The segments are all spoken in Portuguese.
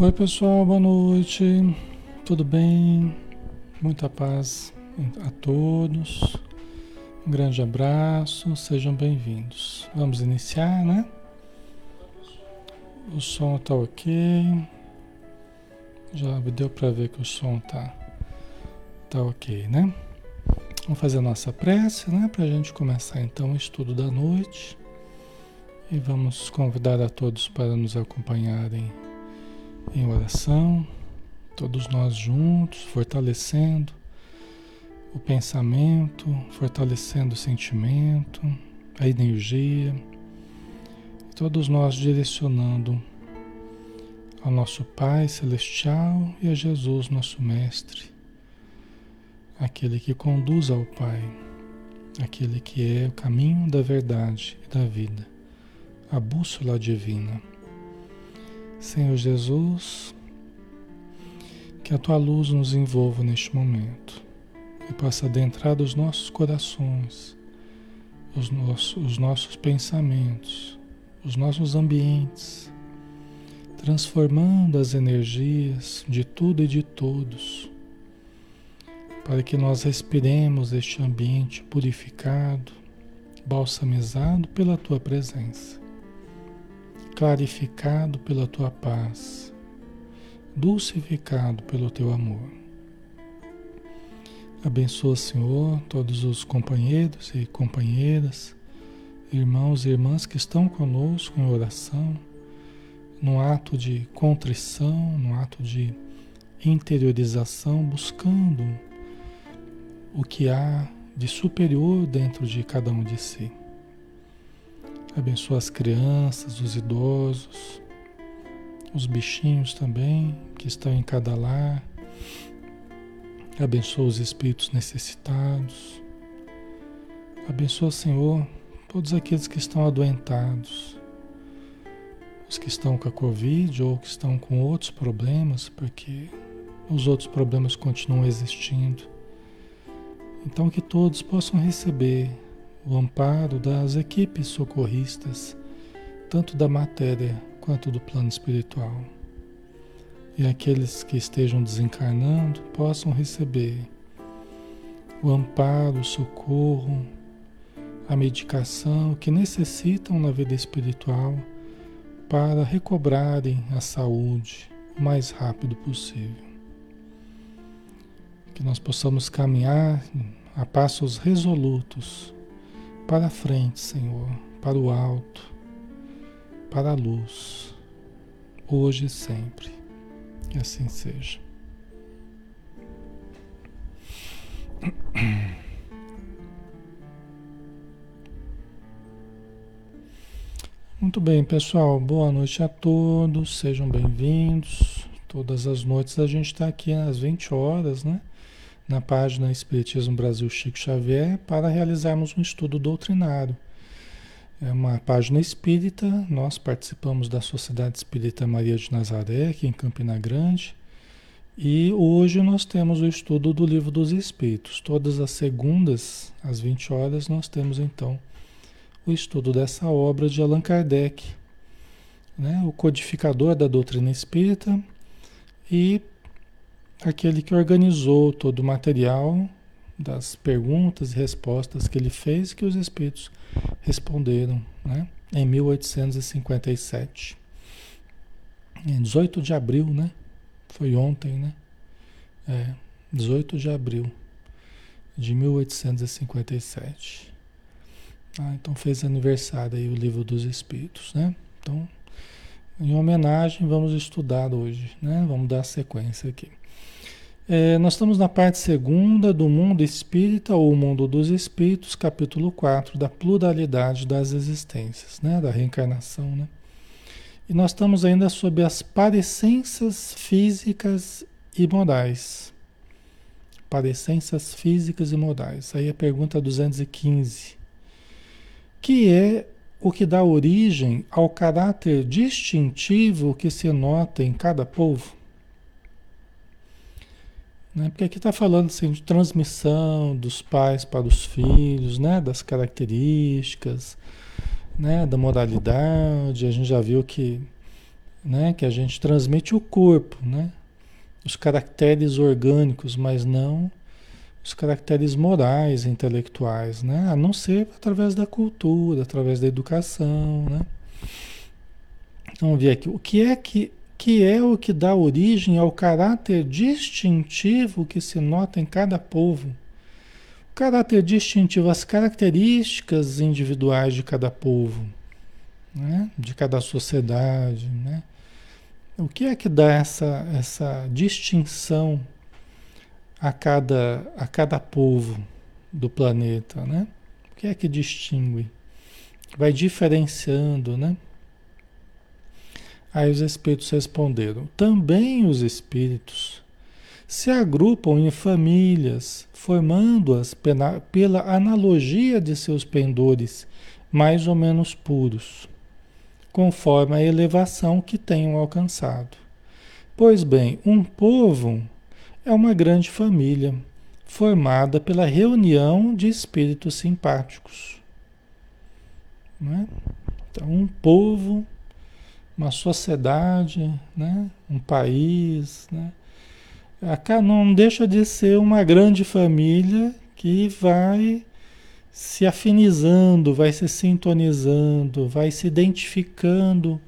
Oi pessoal, boa noite. Tudo bem? Muita paz a todos. Um grande abraço, sejam bem-vindos. Vamos iniciar, né? O som tá ok. Já deu para ver que o som tá, tá ok, né? Vamos fazer a nossa prece, né? Para a gente começar então o estudo da noite. E vamos convidar a todos para nos acompanharem em oração, todos nós juntos, fortalecendo o pensamento, fortalecendo o sentimento, a energia, todos nós direcionando ao nosso Pai Celestial e a Jesus, nosso Mestre, aquele que conduz ao Pai, aquele que é o caminho da verdade e da vida, a bússola divina. Senhor Jesus, que a tua luz nos envolva neste momento e possa adentrar dos nossos corações, os nossos, os nossos pensamentos, os nossos ambientes, transformando as energias de tudo e de todos, para que nós respiremos este ambiente purificado, balsamizado pela tua presença clarificado pela tua paz, dulcificado pelo teu amor. Abençoa, Senhor, todos os companheiros e companheiras, irmãos e irmãs que estão conosco em oração, no ato de contrição, no ato de interiorização, buscando o que há de superior dentro de cada um de si. Abençoa as crianças, os idosos, os bichinhos também que estão em cada lar. Abençoa os espíritos necessitados. Abençoa, Senhor, todos aqueles que estão adoentados, os que estão com a Covid ou que estão com outros problemas, porque os outros problemas continuam existindo. Então, que todos possam receber o amparo das equipes socorristas, tanto da matéria quanto do plano espiritual. E aqueles que estejam desencarnando possam receber o amparo, o socorro, a medicação que necessitam na vida espiritual para recobrarem a saúde o mais rápido possível. Que nós possamos caminhar a passos resolutos para frente, Senhor, para o alto, para a luz, hoje e sempre. Que assim seja. Muito bem, pessoal. Boa noite a todos. Sejam bem-vindos. Todas as noites a gente está aqui às 20 horas, né? Na página Espiritismo Brasil Chico Xavier para realizarmos um estudo doutrinário. É uma página espírita, nós participamos da Sociedade Espírita Maria de Nazaré, aqui em Campina Grande, e hoje nós temos o estudo do Livro dos Espíritos. Todas as segundas, às 20 horas, nós temos então o estudo dessa obra de Allan Kardec, né, o codificador da doutrina espírita, e aquele que organizou todo o material das perguntas e respostas que ele fez que os espíritos responderam, né? Em 1857. Em 18 de abril, né? Foi ontem, né? É, 18 de abril de 1857. Ah, então fez aniversário aí o livro dos espíritos, né? Então, em homenagem, vamos estudar hoje, né? Vamos dar sequência aqui. É, nós estamos na parte segunda do mundo espírita ou mundo dos espíritos, capítulo 4, da pluralidade das existências, né? da reencarnação. Né? E nós estamos ainda sobre as parecências físicas e morais. Parecências físicas e morais. Aí a pergunta 215. que é o que dá origem ao caráter distintivo que se nota em cada povo. Né? Porque aqui está falando assim, de transmissão dos pais para os filhos, né? das características, né? da moralidade. A gente já viu que, né? que a gente transmite o corpo, né? os caracteres orgânicos, mas não os caracteres morais, intelectuais, né? A não ser através da cultura, através da educação, né? Vamos ver aqui. O que é que, que é o que dá origem ao caráter distintivo que se nota em cada povo? O caráter distintivo, as características individuais de cada povo, né? De cada sociedade, né? O que é que dá essa, essa distinção a cada, a cada povo do planeta, né? O que é que distingue? Vai diferenciando, né? Aí os espíritos responderam: também os espíritos se agrupam em famílias, formando-as pela, analogia de seus pendores mais ou menos puros, conforme a elevação que tenham alcançado. Pois bem, um povo é uma grande família formada pela reunião de espíritos simpáticos. Né? Então, um povo, uma sociedade, né? um país, né? não deixa de ser uma grande família que vai se afinizando, vai se sintonizando, vai se identificando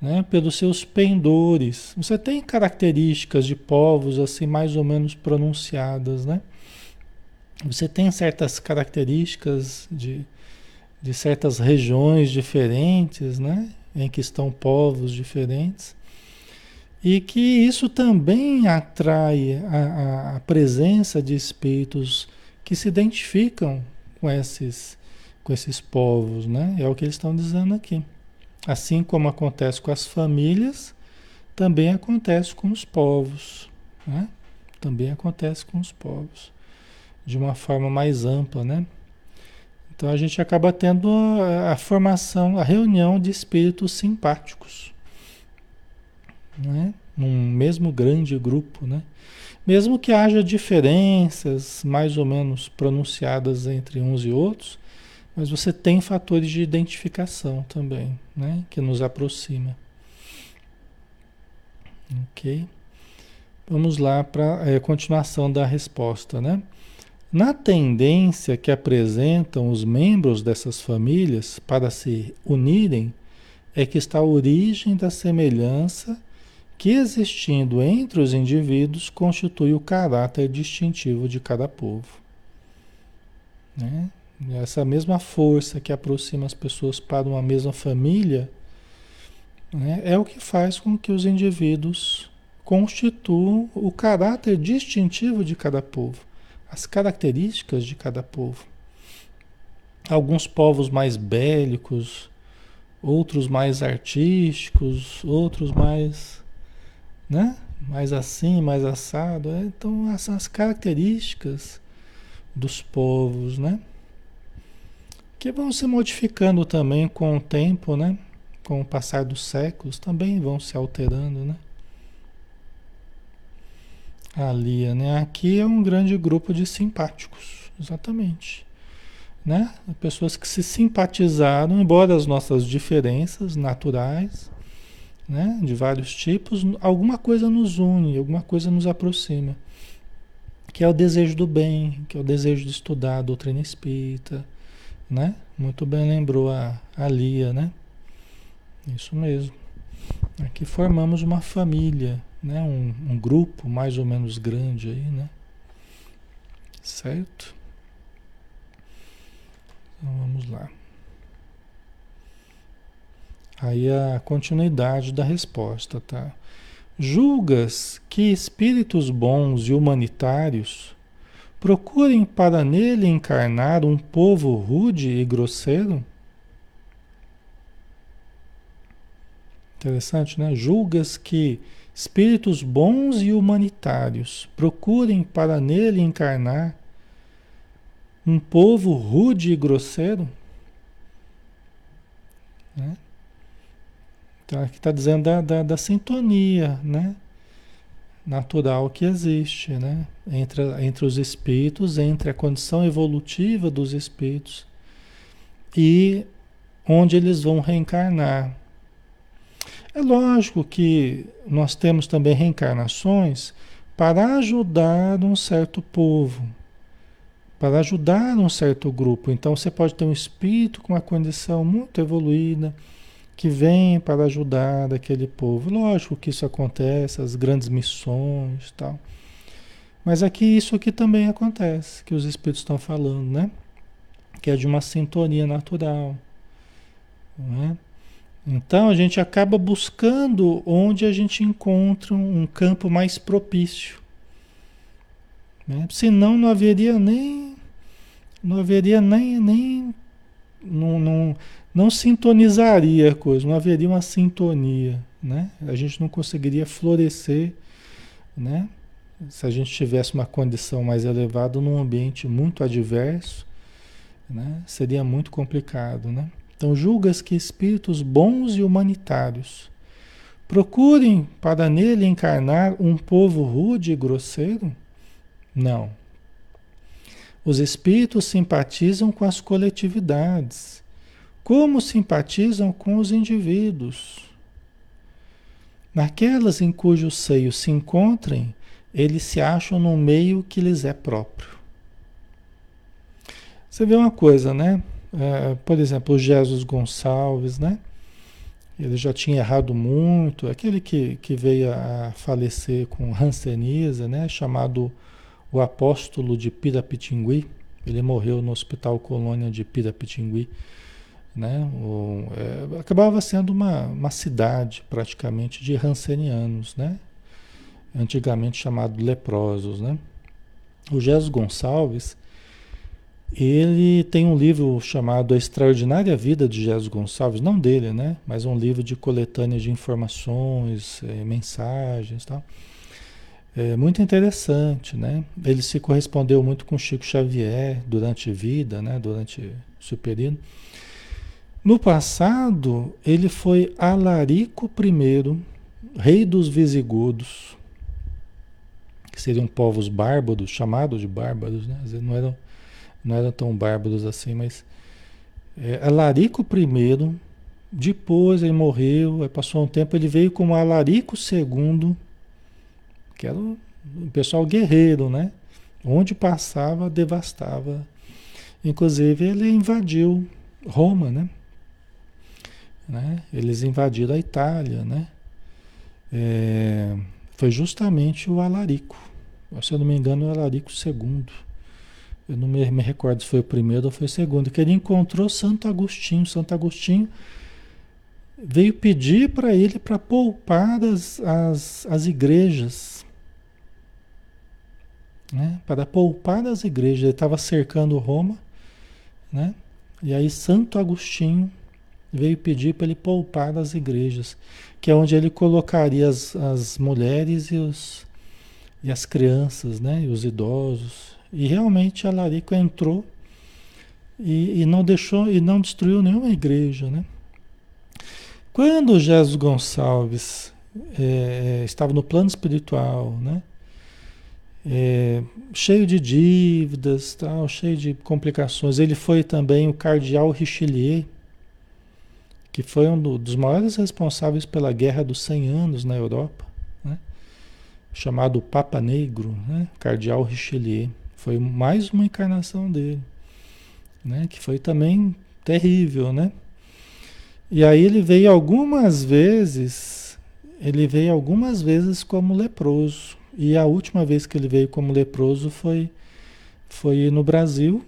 né, pelos seus pendores. Você tem características de povos assim mais ou menos pronunciadas, né? Você tem certas características de, de certas regiões diferentes, né, em que estão povos diferentes. E que isso também atrai a, a presença de espíritos que se identificam com esses, com esses povos, né? É o que eles estão dizendo aqui. Assim como acontece com as famílias, também acontece com os povos. Né? Também acontece com os povos. De uma forma mais ampla, né? Então a gente acaba tendo a, a formação, a reunião de espíritos simpáticos. Né? Num mesmo grande grupo, né? Mesmo que haja diferenças mais ou menos pronunciadas entre uns e outros, mas você tem fatores de identificação também, né? Que nos aproxima. Ok? Vamos lá para a é, continuação da resposta, né? Na tendência que apresentam os membros dessas famílias para se unirem, é que está a origem da semelhança que, existindo entre os indivíduos, constitui o caráter distintivo de cada povo. Né? Essa mesma força que aproxima as pessoas para uma mesma família né, é o que faz com que os indivíduos constituam o caráter distintivo de cada povo, as características de cada povo. Alguns povos mais bélicos, outros mais artísticos, outros mais, né, mais assim, mais assado. É, então, essas características dos povos, né? que vão se modificando também com o tempo, né? Com o passar dos séculos, também vão se alterando, né? Ali, né? Aqui é um grande grupo de simpáticos, exatamente. Né? Pessoas que se simpatizaram, embora as nossas diferenças naturais, né? De vários tipos, alguma coisa nos une, alguma coisa nos aproxima. Que é o desejo do bem, que é o desejo de estudar a doutrina espírita, né? Muito bem lembrou a, a Lia, né? Isso mesmo. Aqui formamos uma família, né? Um, um grupo mais ou menos grande aí, né? Certo? Então vamos lá. Aí a continuidade da resposta, tá? Julgas que espíritos bons e humanitários procurem para nele encarnar um povo rude e grosseiro? Interessante, né? Julgas que espíritos bons e humanitários procurem para nele encarnar um povo rude e grosseiro? Né? Então aqui está dizendo da, da, da, sintonia né? natural que existe né? entre, entre os espíritos, entre a condição evolutiva dos espíritos e onde eles vão reencarnar. É lógico que nós temos também reencarnações para ajudar um certo povo, para ajudar um certo grupo. Então você pode ter um espírito com uma condição muito evoluída que vem para ajudar aquele povo. Lógico que isso acontece, as grandes missões, tal. Mas aqui isso aqui também acontece, que os espíritos estão falando, né? Que é de uma sintonia natural, não é? Então a gente acaba buscando onde a gente encontra um campo mais propício. Né? Senão não haveria nem. Não haveria nem. nem não, não, não sintonizaria a coisa, não haveria uma sintonia. Né? A gente não conseguiria florescer né? se a gente tivesse uma condição mais elevada num ambiente muito adverso. Né? Seria muito complicado. Né? Então, julgas que espíritos bons e humanitários procurem para nele encarnar um povo rude e grosseiro? Não. Os espíritos simpatizam com as coletividades, como simpatizam com os indivíduos. Naquelas em cujo seio se encontrem, eles se acham no meio que lhes é próprio. Você vê uma coisa, né? É, por exemplo, o Jesus Gonçalves, né? Ele já tinha errado muito, aquele que, que veio a falecer com Hanseníase, né? Chamado o apóstolo de Pirapitingui. Ele morreu no Hospital Colônia de Pirapitingui. Né? O, é, acabava sendo uma, uma cidade praticamente de Hansenianos, né? antigamente chamado leprosos. Né? O Jesus Gonçalves, ele tem um livro chamado A Extraordinária Vida de Jesus Gonçalves, não dele, né? Mas um livro de coletânea de informações, é, mensagens, tal. É muito interessante, né? Ele se correspondeu muito com Chico Xavier durante vida, né? Durante seu período. No passado, ele foi Alarico I, rei dos visigodos, que seriam povos bárbaros, chamados de bárbaros, né? Não eram não eram tão bárbaros assim, mas é, Alarico I, depois ele morreu, passou um tempo, ele veio como Alarico II, que era o pessoal guerreiro, né? Onde passava, devastava. Inclusive ele invadiu Roma, né? né? Eles invadiram a Itália, né? É, foi justamente o Alarico. Se eu não me engano, o Alarico II eu não me, me, recordo se foi o primeiro ou foi o segundo, que ele encontrou Santo Agostinho. Santo Agostinho veio pedir para ele para poupar as, as, as igrejas. Né? Para poupar as igrejas. Ele estava cercando Roma. Né? E aí Santo Agostinho veio pedir para ele poupar as igrejas, que é onde ele colocaria as, as mulheres e, os, e as crianças, né? e os idosos. E realmente a Larico entrou e, e, não deixou e não destruiu nenhuma igreja, né? Quando Jesus Gonçalves é, estava no plano espiritual, né? É, cheio de dívidas, tal, cheio de complicações. Ele foi também o cardeal Richelieu, que foi um dos maiores responsáveis pela Guerra dos 100 Anos na Europa, né? chamado Papa Negro, né? cardeal Richelieu. Foi mais uma encarnação dele, né? Que foi também terrível, né? E aí ele veio algumas vezes, ele veio algumas vezes como leproso. E a última vez que ele veio como leproso foi foi no Brasil,